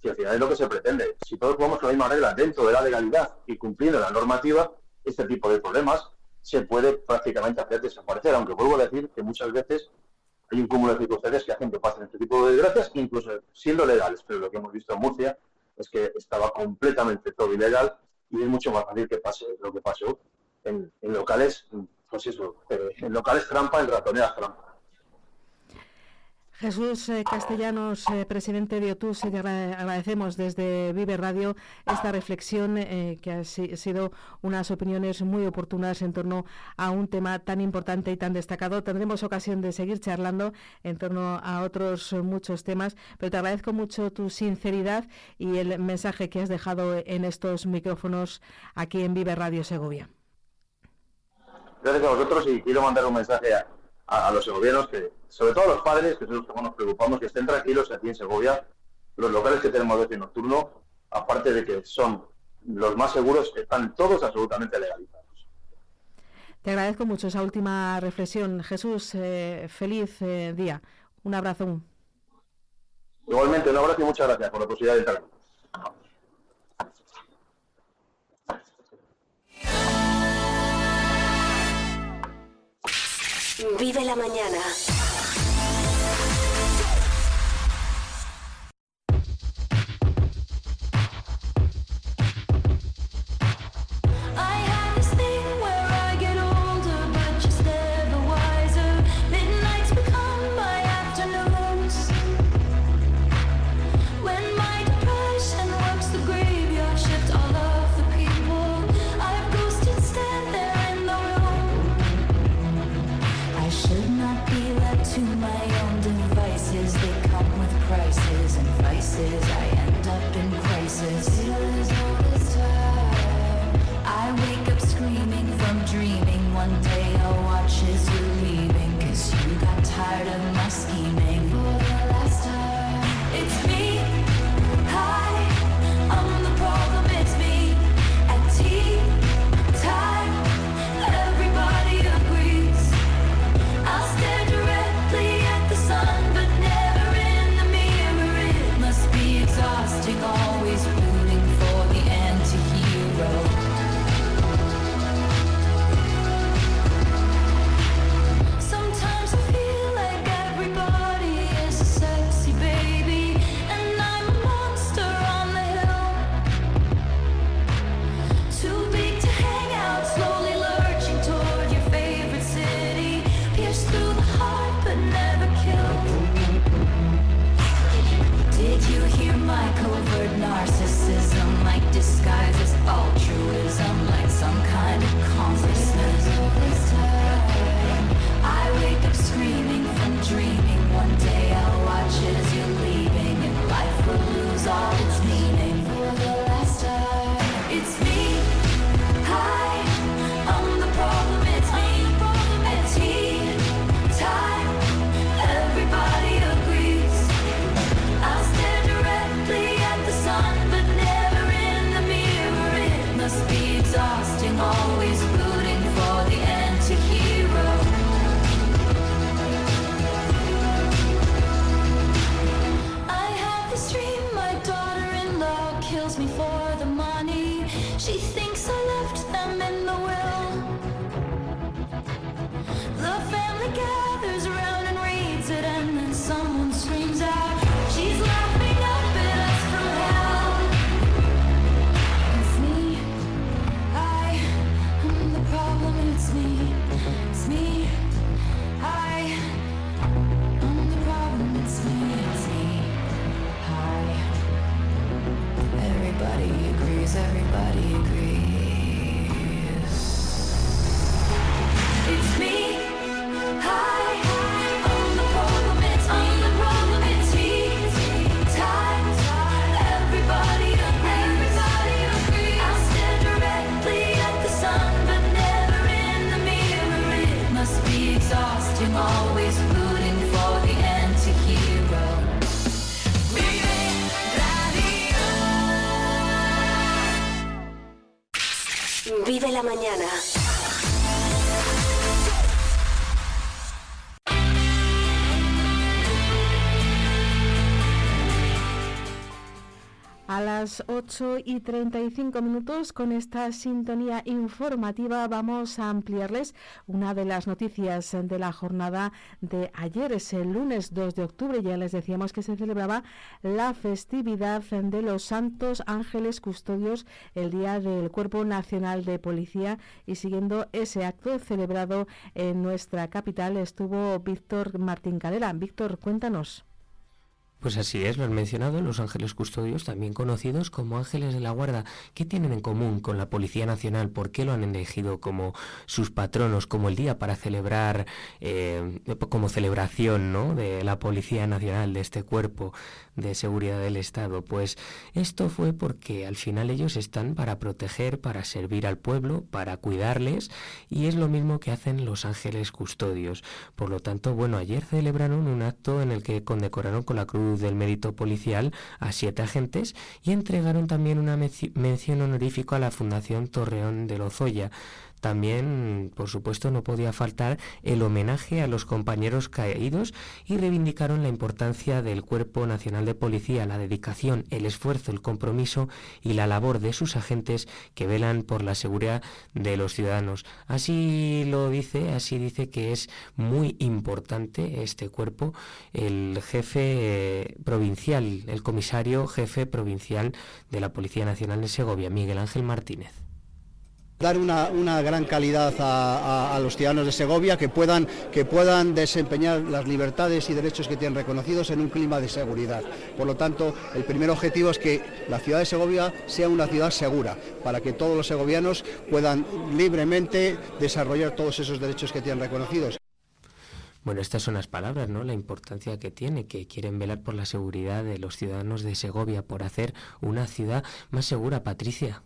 que al final es lo que se pretende. Si todos jugamos con las mismas reglas dentro de la legalidad y cumpliendo la normativa, este tipo de problemas se puede prácticamente hacer desaparecer, aunque vuelvo a decir que muchas veces hay un cúmulo de circunstancias que hacen que pasen este tipo de desgracias, incluso siendo legales, pero lo que hemos visto en Murcia es que estaba completamente todo ilegal y es mucho más fácil que pase lo que pasó en, en locales, pues eso, eh, locales trampa, en ratoneras trampa. Jesús eh, Castellanos, eh, presidente de OTUS, agradecemos desde Vive Radio esta reflexión que ha si- sido unas opiniones muy oportunas en torno a un tema tan importante y tan destacado. Tendremos ocasión de seguir charlando en torno a otros muchos temas, pero te agradezco mucho tu sinceridad y el mensaje que has dejado en estos micrófonos aquí en Vive Radio Segovia. Gracias a vosotros y quiero mandar un mensaje a, a- a los segovianos, que, sobre todo a los padres, que son los que nos preocupamos, que estén tranquilos aquí en Segovia. Los locales que tenemos de ocio nocturno, aparte de que son los más seguros, están todos absolutamente legalizados. Te agradezco mucho esa última reflexión. Jesús, eh, feliz eh, día. Un abrazo. Igualmente, un abrazo y muchas gracias por la posibilidad de entrar. Vive la mañana. Mañana. Las 8 y 35 minutos con esta sintonía informativa vamos a ampliarles una de las noticias de la jornada de ayer. Es el lunes 2 de octubre. Ya les decíamos que se celebraba la festividad de los Santos Ángeles Custodios, el Día del Cuerpo Nacional de Policía. Y siguiendo ese acto celebrado en nuestra capital estuvo Víctor Martín Calera. Víctor, cuéntanos. Pues así es, lo han mencionado, los ángeles custodios, también conocidos como ángeles de la guarda. ¿Qué tienen en común con la Policía Nacional? ¿Por qué lo han elegido como sus patronos, como el día para celebrar, eh, como celebración ¿no? de la Policía Nacional, de este cuerpo de seguridad del Estado? Pues esto fue porque al final ellos están para proteger, para servir al pueblo, para cuidarles, y es lo mismo que hacen los ángeles custodios. Por lo tanto, bueno, ayer celebraron un acto en el que condecoraron con la Cruz del Mérito Policial a siete agentes y entregaron también una mención honorífica a la Fundación Torreón de Lozoya. También, por supuesto, no podía faltar el homenaje a los compañeros caídos y reivindicaron la importancia del Cuerpo Nacional de Policía, la dedicación, el esfuerzo, el compromiso y la labor de sus agentes que velan por la seguridad de los ciudadanos. Así lo dice, así dice que es muy importante este cuerpo, el jefe provincial, el comisario jefe provincial de la Policía Nacional de Segovia, Miguel Ángel Martínez dar una, una gran calidad a, a, a, los ciudadanos de Segovia que puedan, que puedan desempeñar las libertades y derechos que tienen reconocidos en un clima de seguridad. Por lo tanto, el primer objetivo es que la ciudad de Segovia sea una ciudad segura, para que todos los segovianos puedan libremente desarrollar todos esos derechos que tienen reconocidos. Bueno, estas son las palabras, ¿no? La importancia que tiene, que quieren velar por la seguridad de los ciudadanos de Segovia, por hacer una ciudad más segura, Patricia.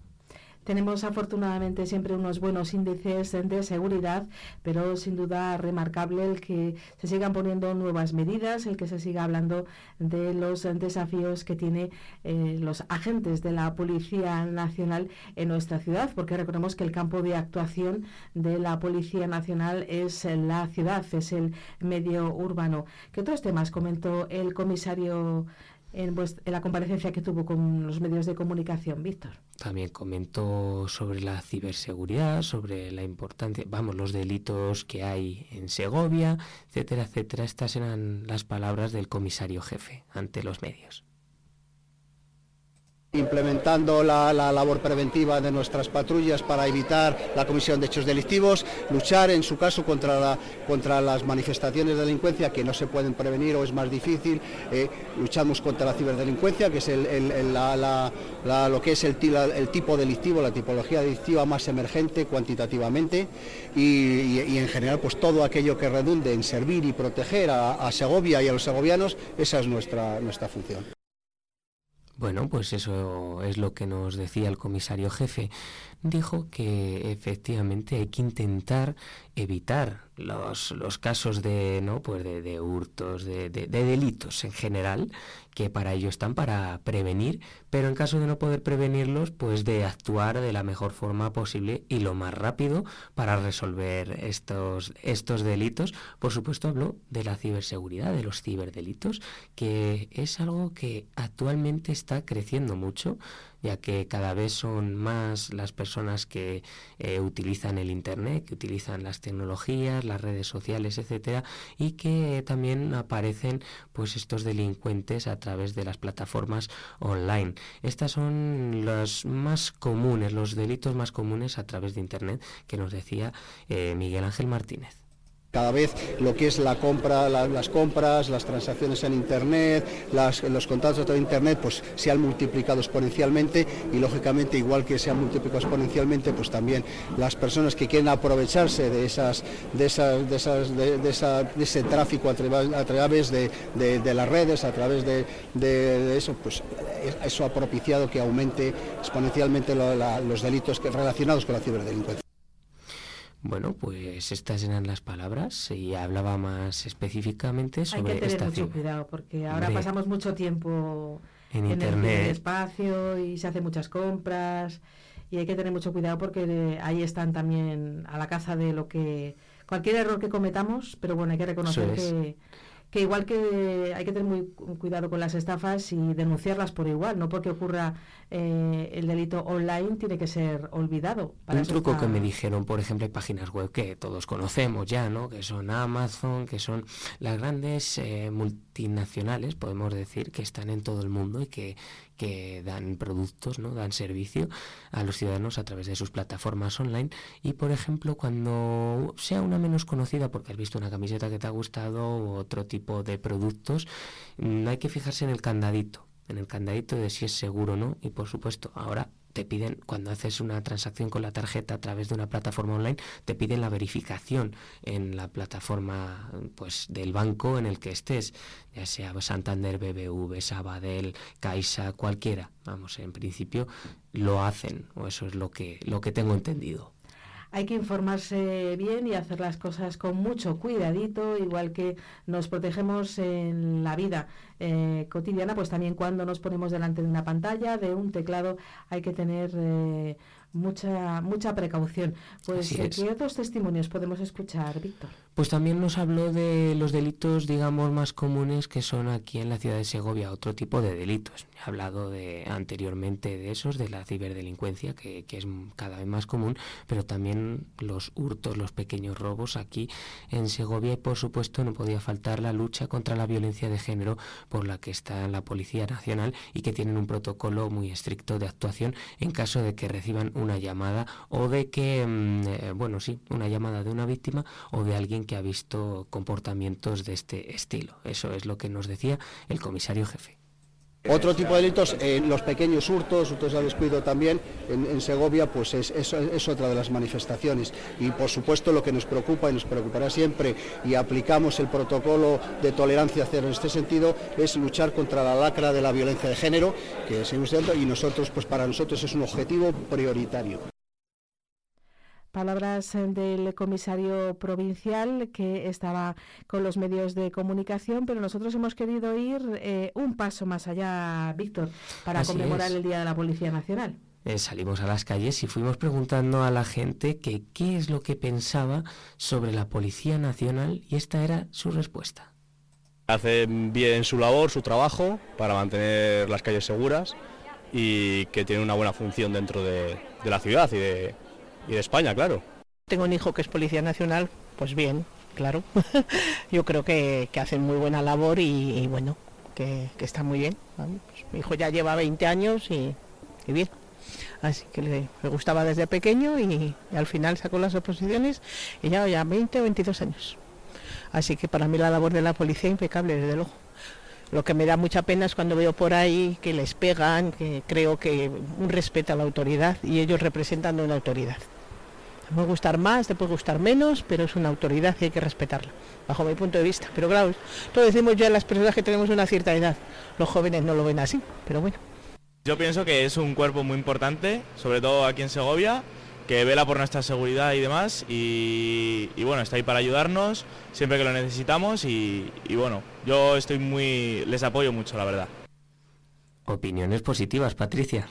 Tenemos afortunadamente siempre unos buenos índices de seguridad, pero sin duda remarcable el que se sigan poniendo nuevas medidas, el que se siga hablando de los desafíos que tiene eh, los agentes de la Policía Nacional en nuestra ciudad, porque recordemos que el campo de actuación de la Policía Nacional es la ciudad, es el medio urbano. ¿Qué otros temas comentó el comisario? En, la comparecencia que tuvo con los medios de comunicación, Víctor. También comentó sobre la ciberseguridad, sobre la importancia, vamos, los delitos que hay en Segovia, etcétera, etcétera. Estas eran las palabras del comisario jefe ante los medios implementando la, la, labor preventiva de nuestras patrullas para evitar la comisión de hechos delictivos, luchar en su caso contra, contra las manifestaciones de delincuencia que no se pueden prevenir o es más difícil, eh, luchamos contra la ciberdelincuencia, que es el, la, lo que es el, tipo delictivo, la tipología delictiva más emergente cuantitativamente y, en general pues todo aquello que redunde en servir y proteger a, a Segovia y a los segovianos, esa es nuestra, nuestra función. Bueno, pues eso es lo que nos decía el comisario jefe. Dijo que efectivamente hay que intentar evitar los, los casos de no pues de, de hurtos, de, de, de, delitos en general, que para ello están para prevenir, pero en caso de no poder prevenirlos, pues de actuar de la mejor forma posible y lo más rápido para resolver estos, estos delitos. Por supuesto, habló de la ciberseguridad, de los ciberdelitos, que es algo que actualmente está creciendo mucho ya que cada vez son más las personas que eh, utilizan el Internet, que utilizan las tecnologías, las redes sociales, etcétera, y que también aparecen pues estos delincuentes a través de las plataformas online. Estas son los más comunes, los delitos más comunes a través de Internet que nos decía eh, Miguel Ángel Martínez. Cada vez lo que es la compra, la, las compras, las transacciones en Internet, los contratos de Internet, pues se han multiplicado exponencialmente y lógicamente igual que se han multiplicado exponencialmente, pues también las personas que quieren aprovecharse de esas, de esas, de esas, de, ese tráfico a, través, a través de, las redes, a través de, eso, pues eso ha propiciado que aumente exponencialmente los delitos relacionados con la ciberdelincuencia. Bueno, pues estas eran las palabras y hablaba más específicamente sobre Hay que tener esta mucho cuidado porque ahora pasamos mucho tiempo en, en internet. el espacio y se hacen muchas compras y hay que tener mucho cuidado porque eh, ahí están también a la caza de lo que cualquier error que cometamos, pero bueno, hay que reconocer que que igual que hay que tener muy cuidado con las estafas y denunciarlas por igual, no porque ocurra eh, el delito online tiene que ser olvidado. Un truco que me dijeron, por ejemplo, hay páginas web que todos conocemos ya, ¿no? Que son Amazon, que son las grandes eh, multinacionales, podemos decir, que están en todo el mundo y que que dan productos, ¿no? dan servicio a los ciudadanos a través de sus plataformas online y por ejemplo cuando sea una menos conocida porque has visto una camiseta que te ha gustado u otro tipo de productos, mm, hay que fijarse en el candadito, en el candadito de si es seguro o no y por supuesto ahora te piden, cuando haces una transacción con la tarjeta a través de una plataforma online, te piden la verificación en la plataforma pues del banco en el que estés, ya sea Santander, BBV, Sabadell, Caixa, cualquiera. Vamos, en principio lo hacen, o eso es lo que, lo que tengo entendido hay que informarse bien y hacer las cosas con mucho cuidadito, igual que nos protegemos en la vida eh, cotidiana, pues también cuando nos ponemos delante de una pantalla, de un teclado, hay que tener eh, mucha mucha precaución. Pues, ¿qué otros testimonios podemos escuchar, Víctor? Pues también nos habló de los delitos, digamos, más comunes que son aquí en la ciudad de Segovia, otro tipo de delitos. He hablado de, anteriormente de esos, de la ciberdelincuencia, que, que es cada vez más común, pero también los hurtos, los pequeños robos aquí en Segovia y, por supuesto, no podía faltar la lucha contra la violencia de género por la que está la Policía Nacional y que tienen un protocolo muy estricto de actuación en caso de que reciban una llamada o de que, mm, eh, bueno, sí, una llamada de una víctima o de alguien que ha visto comportamientos de este estilo. Eso es lo que nos decía el comisario jefe. Otro tipo de delitos, eh, los pequeños hurtos, hurtos al descuido también, en, Segovia, pues es, es, otra de las manifestaciones. Y por supuesto lo que nos preocupa y nos preocupará siempre, y aplicamos el protocolo de tolerancia cero en este sentido, es luchar contra la lacra de la violencia de género, que seguimos y nosotros, pues para nosotros es un objetivo prioritario. Palabras eh, del comisario provincial que estaba con los medios de comunicación, pero nosotros hemos querido ir eh, un paso más allá, Víctor, para conmemorar el Día de la Policía Nacional. Eh, salimos a las calles y fuimos preguntando a la gente que qué es lo que pensaba sobre la Policía Nacional y esta era su respuesta. Hacen bien su labor, su trabajo para mantener las calles seguras y que tiene una buena función dentro de la ciudad y de, y de España, claro. Tengo un hijo que es Policía Nacional, pues bien, claro. (laughs) Yo creo que, hacen muy buena labor y, bueno, que, está muy bien. Pues mi hijo ya lleva 20 años y, bien. Así que le, gustaba desde pequeño y, al final sacó las oposiciones y ya, ya 20 o 22 años. Así que para mí la labor de la policía impecable, desde luego. Lo que me da mucha pena es cuando veo por ahí que les pegan, que creo que un respeto a la autoridad y ellos representan una autoridad. Te puede gustar más, te puede gustar menos, pero es una autoridad y hay que respetarla, bajo mi punto de vista. Pero claro, todo decimos ya las personas que tenemos una cierta edad. Los jóvenes no lo ven así, pero bueno. Yo pienso que es un cuerpo muy importante, sobre todo aquí en Segovia, que vela por nuestra seguridad y demás. Y, bueno, está ahí para ayudarnos siempre que lo necesitamos. Y, y bueno, yo estoy muy. les apoyo mucho, la verdad. Opiniones positivas, Patricia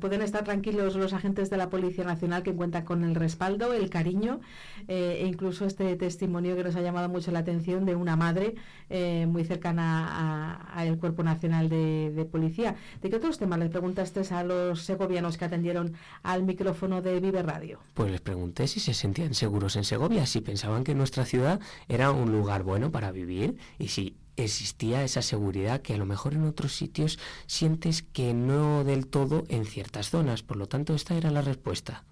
pueden estar tranquilos los agentes de la Policía Nacional que cuentan con el respaldo, el cariño eh, e incluso este testimonio que nos ha llamado mucho la atención de una madre eh, muy cercana al Cuerpo Nacional de, Policía. ¿De qué otros temas les preguntaste a los segovianos que atendieron al micrófono de Vive Radio? Pues les pregunté si se sentían seguros en Segovia, si pensaban que nuestra ciudad era un lugar bueno para vivir y si existía esa seguridad que a lo mejor en otros sitios sientes que no del todo en ciertas zonas. Por lo tanto, esta era la respuesta.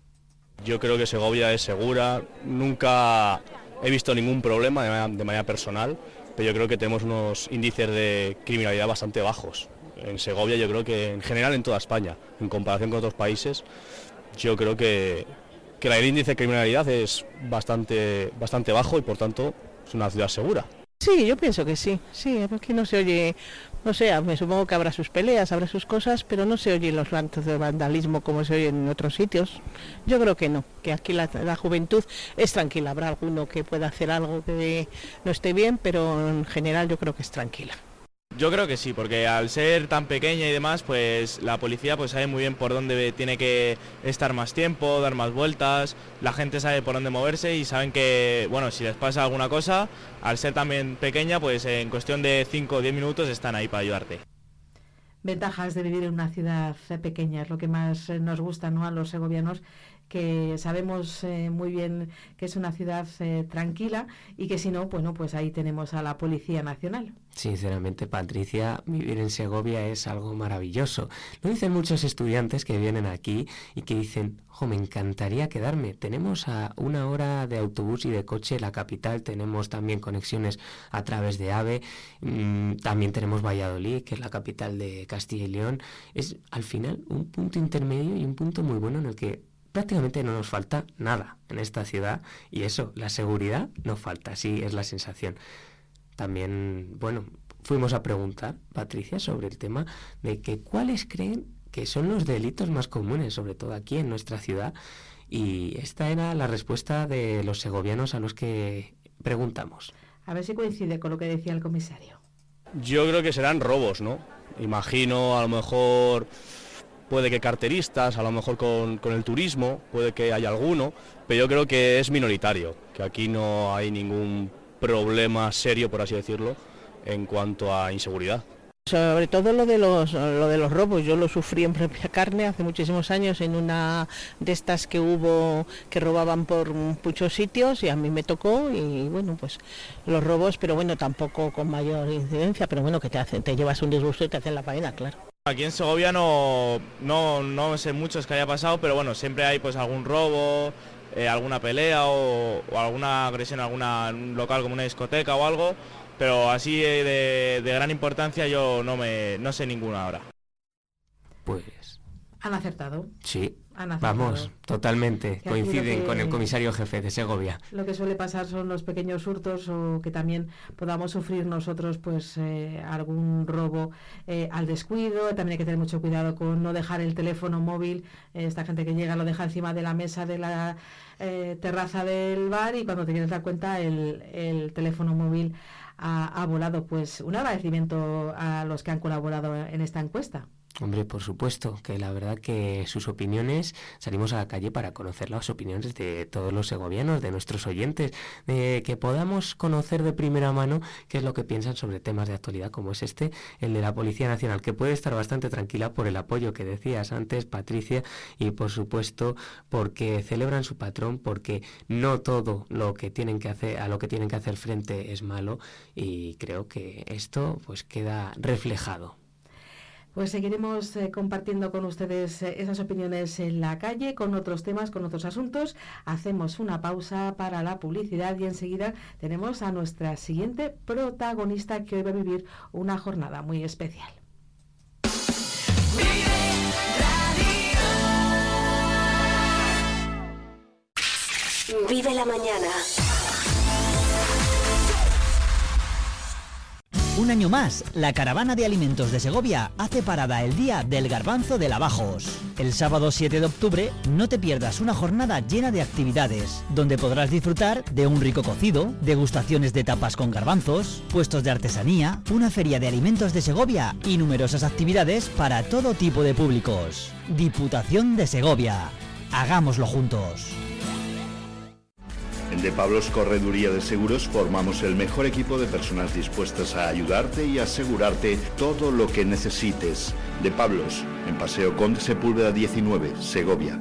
Yo creo que Segovia es segura. Nunca he visto ningún problema de manera, personal, pero yo creo que tenemos unos índices de criminalidad bastante bajos. En Segovia yo creo que en general en toda España, en comparación con otros países, yo creo que, que el índice de criminalidad es bastante, bastante bajo y por tanto es una ciudad segura. Sí, yo pienso que sí, sí, porque no se oye, no sé, me supongo que habrá sus peleas, habrá sus cosas, pero no se oye los lantos de vandalismo como se oye en otros sitios. Yo creo que no, que aquí la, juventud es tranquila, habrá alguno que pueda hacer algo que no esté bien, pero en general yo creo que es tranquila. Yo creo que sí, porque al ser tan pequeña y demás, pues la policía pues sabe muy bien por dónde tiene que estar más tiempo, dar más vueltas, la gente sabe por dónde moverse y saben que, bueno, si les pasa alguna cosa, al ser también pequeña, pues en cuestión de 5 o 10 minutos están ahí para ayudarte. Ventajas de vivir en una ciudad pequeña es lo que más eh, nos gusta ¿no? a los segovianos que sabemos eh, muy bien que es una ciudad eh, tranquila y que si no, bueno, pues ahí tenemos a la Policía Nacional. Sinceramente, Patricia, vivir en Segovia es algo maravilloso. Lo dicen muchos estudiantes que vienen aquí y que dicen, jo, me encantaría quedarme. Tenemos a una hora de autobús y de coche la capital, tenemos también conexiones a través de AVE, mm, también tenemos Valladolid, que es la capital de Castilla y León. Es al final un punto intermedio y un punto muy bueno en el que prácticamente no nos falta nada en esta ciudad y eso, la seguridad no falta, así es la sensación. También, bueno, fuimos a preguntar, Patricia, sobre el tema de que cuáles creen que son los delitos más comunes, sobre todo aquí en nuestra ciudad, y esta era la respuesta de los segovianos a los que preguntamos. A ver si coincide con lo que decía el comisario. Yo creo que serán robos, ¿no? Imagino a lo mejor puede que carteristas, a lo mejor con, con, el turismo, puede que haya alguno, pero yo creo que es minoritario, que aquí no hay ningún problema serio, por así decirlo, en cuanto a inseguridad. Sobre todo lo de los lo de los robos, yo lo sufrí en propia carne hace muchísimos años en una de estas que hubo que robaban por muchos sitios y a mí me tocó y bueno pues los robos, pero bueno tampoco con mayor incidencia, pero bueno que te hacen, te llevas un disgusto y te hacen la faena, claro. Aquí en Segovia no, no, no sé muchos que haya pasado, pero bueno, siempre hay pues algún robo, eh, alguna pelea o, o, alguna agresión a alguna un local como una discoteca o algo, pero así de, de, gran importancia yo no me no sé ninguna ahora. Pues han acertado. Sí. Vamos, totalmente. Coinciden que- con el comisario jefe de Segovia. Lo que suele pasar son los pequeños hurtos o que también podamos sufrir nosotros pues eh, algún robo eh, al descuido. También hay que tener mucho cuidado con no dejar el teléfono móvil. Eh, esta gente que llega lo deja encima de la mesa de la eh, terraza del bar y cuando te quieres dar cuenta el, el teléfono móvil ha, ha volado. Pues un agradecimiento a los que han colaborado en esta encuesta. Hombre, por supuesto, que la verdad que sus opiniones, salimos a la calle para conocer las opiniones de todos los segovianos, de nuestros oyentes, de que podamos conocer de primera mano qué es lo que piensan sobre temas de actualidad como es este, el de la Policía Nacional, que puede estar bastante tranquila por el apoyo que decías antes, Patricia, y por supuesto porque celebran su patrón, porque no todo lo que tienen que hacer, a lo que tienen que hacer frente es malo, y creo que esto pues queda reflejado. Pues seguiremos eh, compartiendo con ustedes eh, esas opiniones en la calle, con otros temas, con otros asuntos. Hacemos una pausa para la publicidad y enseguida tenemos a nuestra siguiente protagonista que hoy va a vivir una jornada muy especial. Vive la mañana. Un año más, la caravana de alimentos de Segovia hace parada el día del garbanzo de Lavajos. El sábado 7 de octubre no te pierdas una jornada llena de actividades, donde podrás disfrutar de un rico cocido, degustaciones de tapas con garbanzos, puestos de artesanía, una feria de alimentos de Segovia y numerosas actividades para todo tipo de públicos. Diputación de Segovia. Hagámoslo juntos. En De Pablos Correduría de Seguros formamos el mejor equipo de personas dispuestas a ayudarte y asegurarte todo lo que necesites. De Pablos, en Paseo Conde Sepúlveda 19, Segovia.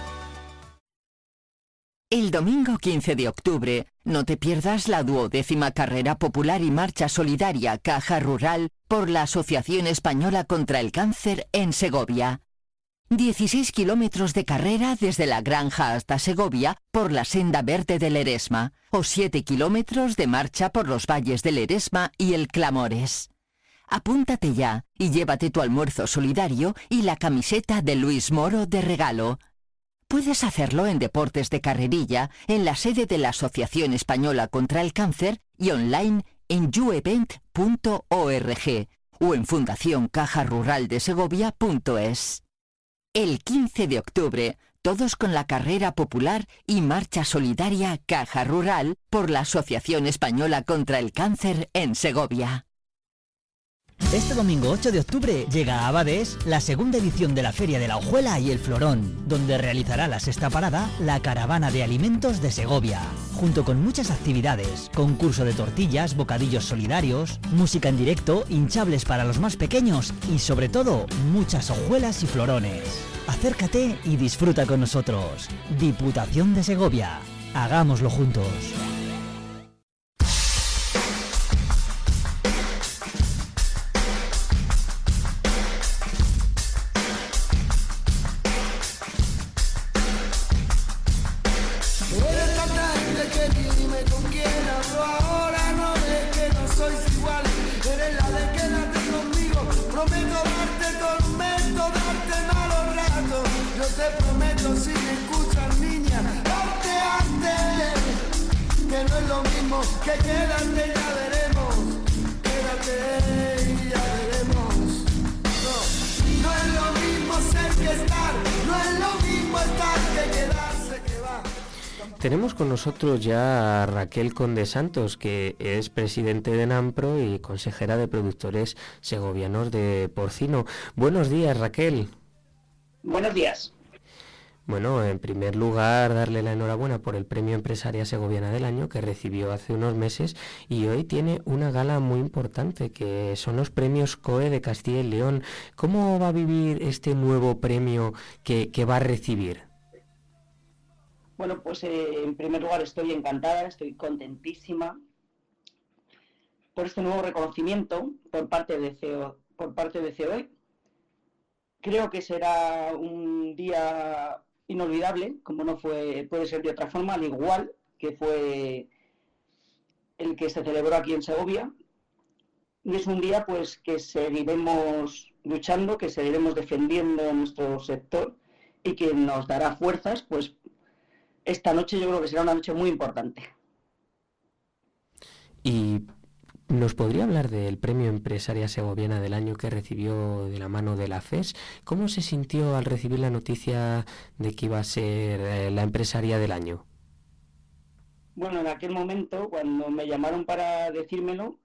El domingo 15 de octubre, no te pierdas la duodécima carrera popular y marcha solidaria Caja Rural por la Asociación Española contra el Cáncer en Segovia. 16 kilómetros de carrera desde la granja hasta Segovia por la senda verde del Eresma o 7 kilómetros de marcha por los valles del Eresma y el Clamores. Apúntate ya y llévate tu almuerzo solidario y la camiseta de Luis Moro de regalo. Puedes hacerlo en Deportes de Carrerilla, en la sede de la Asociación Española contra el Cáncer y online en youevent.org o en fundacioncajaruraldesegovia.es. El 15 de octubre, todos con la carrera popular y marcha solidaria Caja Rural por la Asociación Española contra el Cáncer en Segovia. Este domingo 8 de octubre llega a Abades la segunda edición de la Feria de la Hojuela y el Florón, donde realizará la sexta parada la Caravana de Alimentos de Segovia, junto con muchas actividades, concurso de tortillas, bocadillos solidarios, música en directo, hinchables para los más pequeños y sobre todo muchas hojuelas y florones. Acércate y disfruta con nosotros. Diputación de Segovia. Hagámoslo juntos. Nosotros ya a Raquel Conde Santos, que es presidente de NAMPRO y consejera de productores segovianos de porcino. Buenos días, Raquel. Buenos días. Bueno, en primer lugar, darle la enhorabuena por el Premio Empresaria Segoviana del Año que recibió hace unos meses y hoy tiene una gala muy importante que son los premios COE de Castilla y León. ¿Cómo va a vivir este nuevo premio que, que va a recibir? Bueno, pues eh, en primer lugar estoy encantada, estoy contentísima por este nuevo reconocimiento por parte de CEO, por parte de COE. Creo que será un día inolvidable, como no fue, puede ser de otra forma, al igual que fue el que se celebró aquí en Segovia. Y es un día pues que seguiremos luchando, que seguiremos defendiendo nuestro sector y que nos dará fuerzas pues esta noche yo creo que será una noche muy importante. ¿Y nos podría hablar del Premio Empresaria Segoviana del año que recibió de la mano de la FES? ¿Cómo se sintió al recibir la noticia de que iba a ser eh, la empresaria del año? Bueno, en aquel momento, cuando me llamaron para decírmelo,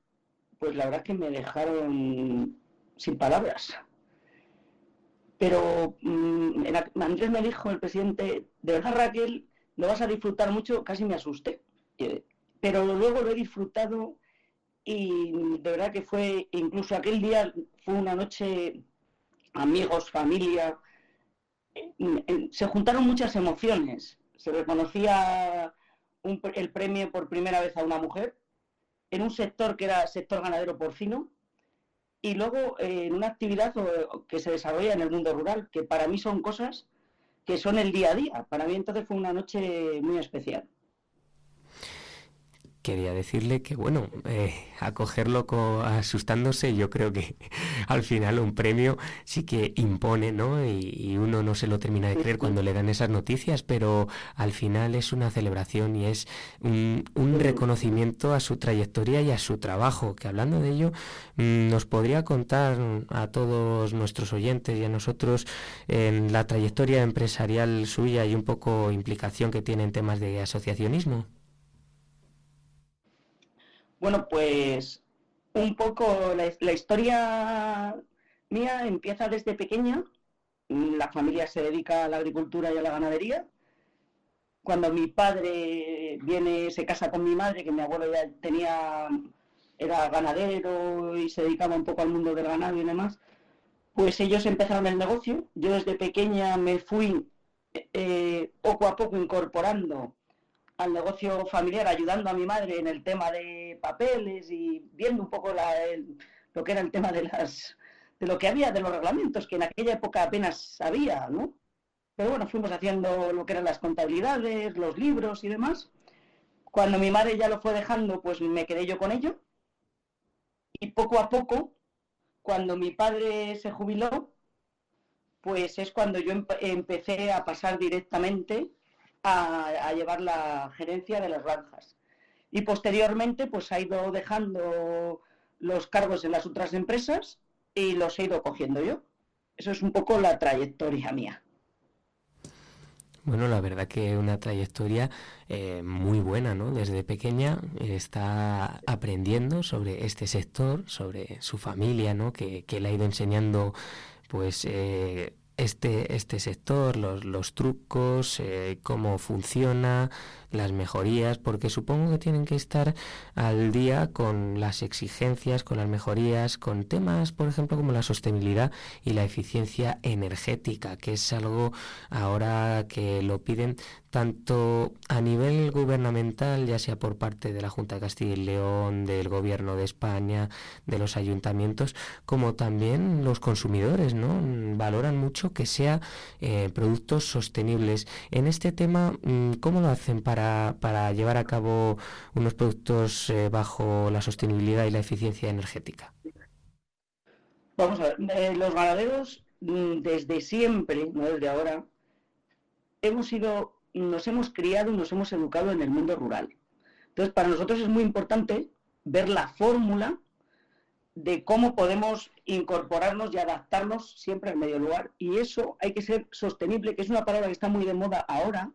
pues la verdad es que me dejaron sin palabras. Pero mm, aqu- Andrés me dijo, el presidente, de verdad Raquel, lo vas a disfrutar mucho, casi me asusté. Eh, Pero luego lo he disfrutado y de verdad que fue, incluso aquel día fue una noche, amigos, familia, eh, eh, se juntaron muchas emociones. Se reconocía el premio por primera vez a una mujer en un sector que era sector ganadero porcino y luego eh, en una actividad o- que se desarrolla en el mundo rural, que para mí son cosas que son el día a día. Para mí entonces fue una noche muy especial. Quería decirle que, bueno, eh, acogerlo co- asustándose, yo creo que (laughs) al final un premio sí que impone, ¿no? Y, y uno no se lo termina de creer cuando le dan esas noticias, pero al final es una celebración y es un, un reconocimiento a su trayectoria y a su trabajo, que hablando de ello, mm, nos podría contar a todos nuestros oyentes y a nosotros en la trayectoria empresarial suya y un poco implicación que tiene en temas de asociacionismo. Bueno, pues un poco la, historia mía empieza desde pequeña. La familia se dedica a la agricultura y a la ganadería. Cuando mi padre viene, se casa con mi madre, que mi abuelo ya tenía, era ganadero y se dedicaba un poco al mundo del ganado y demás, pues ellos empezaron el negocio. Yo desde pequeña me fui eh, poco a poco incorporando al negocio familiar, ayudando a mi madre en el tema de papeles y viendo un poco lo que era el tema de las de lo que había de los reglamentos, que en aquella época apenas había, ¿no? Pero bueno, fuimos haciendo lo que eran las contabilidades, los libros y demás. Cuando mi madre ya lo fue dejando, pues me quedé yo con ello. Y poco a poco cuando mi padre se jubiló, pues es cuando yo empe- empecé a pasar directamente a, llevar la gerencia de las granjas. Y posteriormente, pues ha ido dejando los cargos en las otras empresas y los he ido cogiendo yo. Eso es un poco la trayectoria mía. Bueno, la verdad que una trayectoria eh, muy buena, ¿no? Desde pequeña está aprendiendo sobre este sector, sobre su familia, ¿no? Que, que le ha ido enseñando, pues, eh, este, este sector, los, los trucos, eh, cómo funciona, las mejorías, porque supongo que tienen que estar al día con las exigencias, con las mejorías, con temas, por ejemplo, como la sostenibilidad y la eficiencia energética, que es algo ahora que lo piden tanto a nivel gubernamental, ya sea por parte de la Junta de Castilla y León, del Gobierno de España, de los ayuntamientos, como también los consumidores, ¿no? Valoran mucho que sea eh, productos sostenibles. En este tema, mm, ¿cómo lo hacen para, para llevar a cabo unos productos eh, bajo la sostenibilidad y la eficiencia energética? Vamos a ver, eh, los ganaderos mm, desde siempre, no desde ahora, hemos sido, nos hemos criado y nos hemos educado en el mundo rural. Entonces, para nosotros es muy importante ver la fórmula de cómo podemos incorporarnos y adaptarnos siempre al medio lugar. Y eso hay que ser sostenible, que es una palabra que está muy de moda ahora,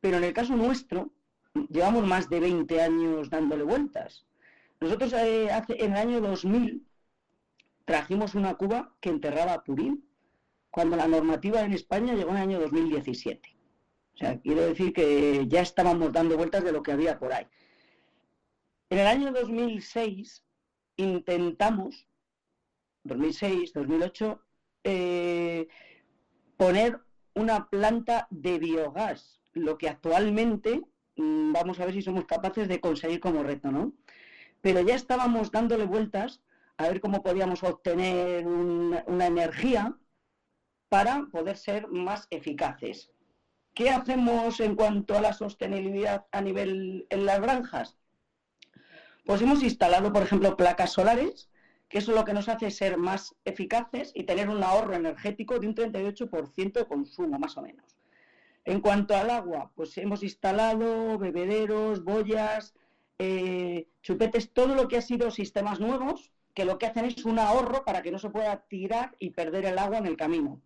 pero en el caso nuestro, llevamos más de 20 años dándole vueltas. Nosotros eh, hace, en el año 2000 trajimos una cuba que enterraba a Purín, cuando la normativa en España llegó en el año 2017. O sea, quiero decir que ya estábamos dando vueltas de lo que había por ahí. En el año 2006 intentamos, 2006, 2008, eh, poner una planta de biogás, lo que actualmente mm, vamos a ver si somos capaces de conseguir como reto, ¿no? Pero ya estábamos dándole vueltas a ver cómo podíamos obtener un- una energía para poder ser más eficaces. ¿Qué hacemos en cuanto a la sostenibilidad a nivel en las granjas? Pues hemos instalado, por ejemplo, placas solares, que eso lo que nos hace ser más eficaces y tener un ahorro energético de un 38% de consumo, más o menos. En cuanto al agua, pues hemos instalado bebederos, boyas, eh, chupetes, todo lo que ha sido sistemas nuevos, que lo que hacen es un ahorro para que no se pueda tirar y perder el agua en el camino.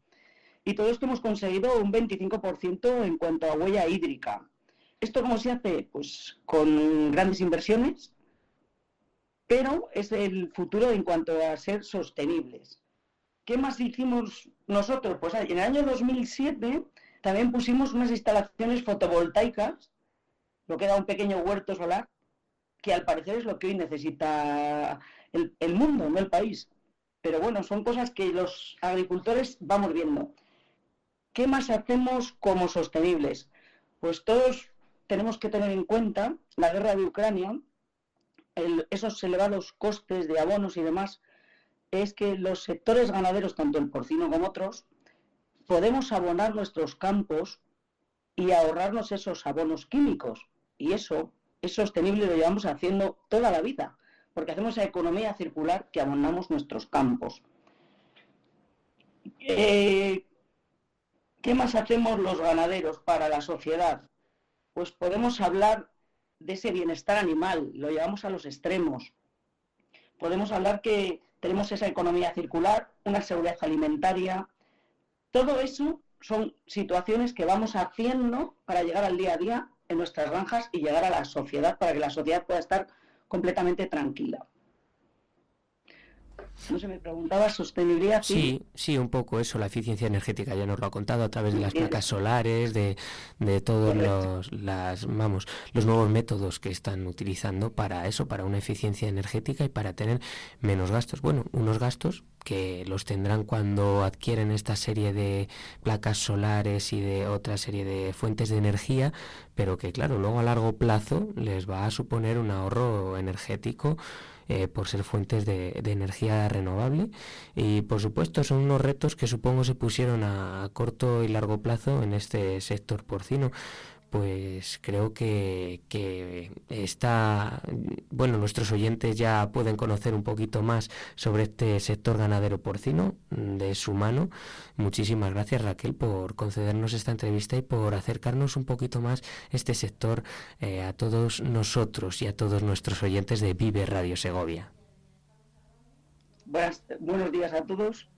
Y todo esto hemos conseguido un 25% en cuanto a huella hídrica. ¿Esto cómo se hace? Pues con grandes inversiones, pero es el futuro en cuanto a ser sostenibles. ¿Qué más hicimos nosotros? Pues en el año 2007 también pusimos unas instalaciones fotovoltaicas, lo que era un pequeño huerto solar, que al parecer es lo que hoy necesita el, mundo, no el país. Pero bueno, son cosas que los agricultores vamos viendo. ¿Qué más hacemos como sostenibles? Pues todos tenemos que tener en cuenta la guerra de Ucrania, esos elevados costes de abonos y demás, es que los sectores ganaderos, tanto el porcino como otros, podemos abonar nuestros campos y ahorrarnos esos abonos químicos. Y eso es sostenible y lo llevamos haciendo toda la vida, porque hacemos esa economía circular que abonamos nuestros campos. Eh, ¿Qué más hacemos los ganaderos para la sociedad? Pues podemos hablar de ese bienestar animal, lo llevamos a los extremos. Podemos hablar que tenemos esa economía circular, una seguridad alimentaria. Todo eso son situaciones que vamos haciendo para llegar al día a día en nuestras granjas y llegar a la sociedad para que la sociedad pueda estar completamente tranquila. No se me preguntaba sostenibilidad. Sí, sí, un poco eso, la eficiencia energética ya nos lo ha contado a través de las placas solares, de, de todos los, las, vamos, los nuevos métodos que están utilizando para eso, para una eficiencia energética y para tener menos gastos. Bueno, unos gastos que los tendrán cuando adquieren esta serie de placas solares y de otra serie de fuentes de energía, pero que claro, luego a largo plazo les va a suponer un ahorro energético eh, por ser fuentes de, energía renovable. Y por supuesto son unos retos que supongo se pusieron a corto y largo plazo en este sector porcino pues creo que, está, bueno, nuestros oyentes ya pueden conocer un poquito más sobre este sector ganadero porcino de su mano. Muchísimas gracias Raquel por concedernos esta entrevista y por acercarnos un poquito más este sector eh, a todos nosotros y a todos nuestros oyentes de Vive Radio Segovia. buenos días a todos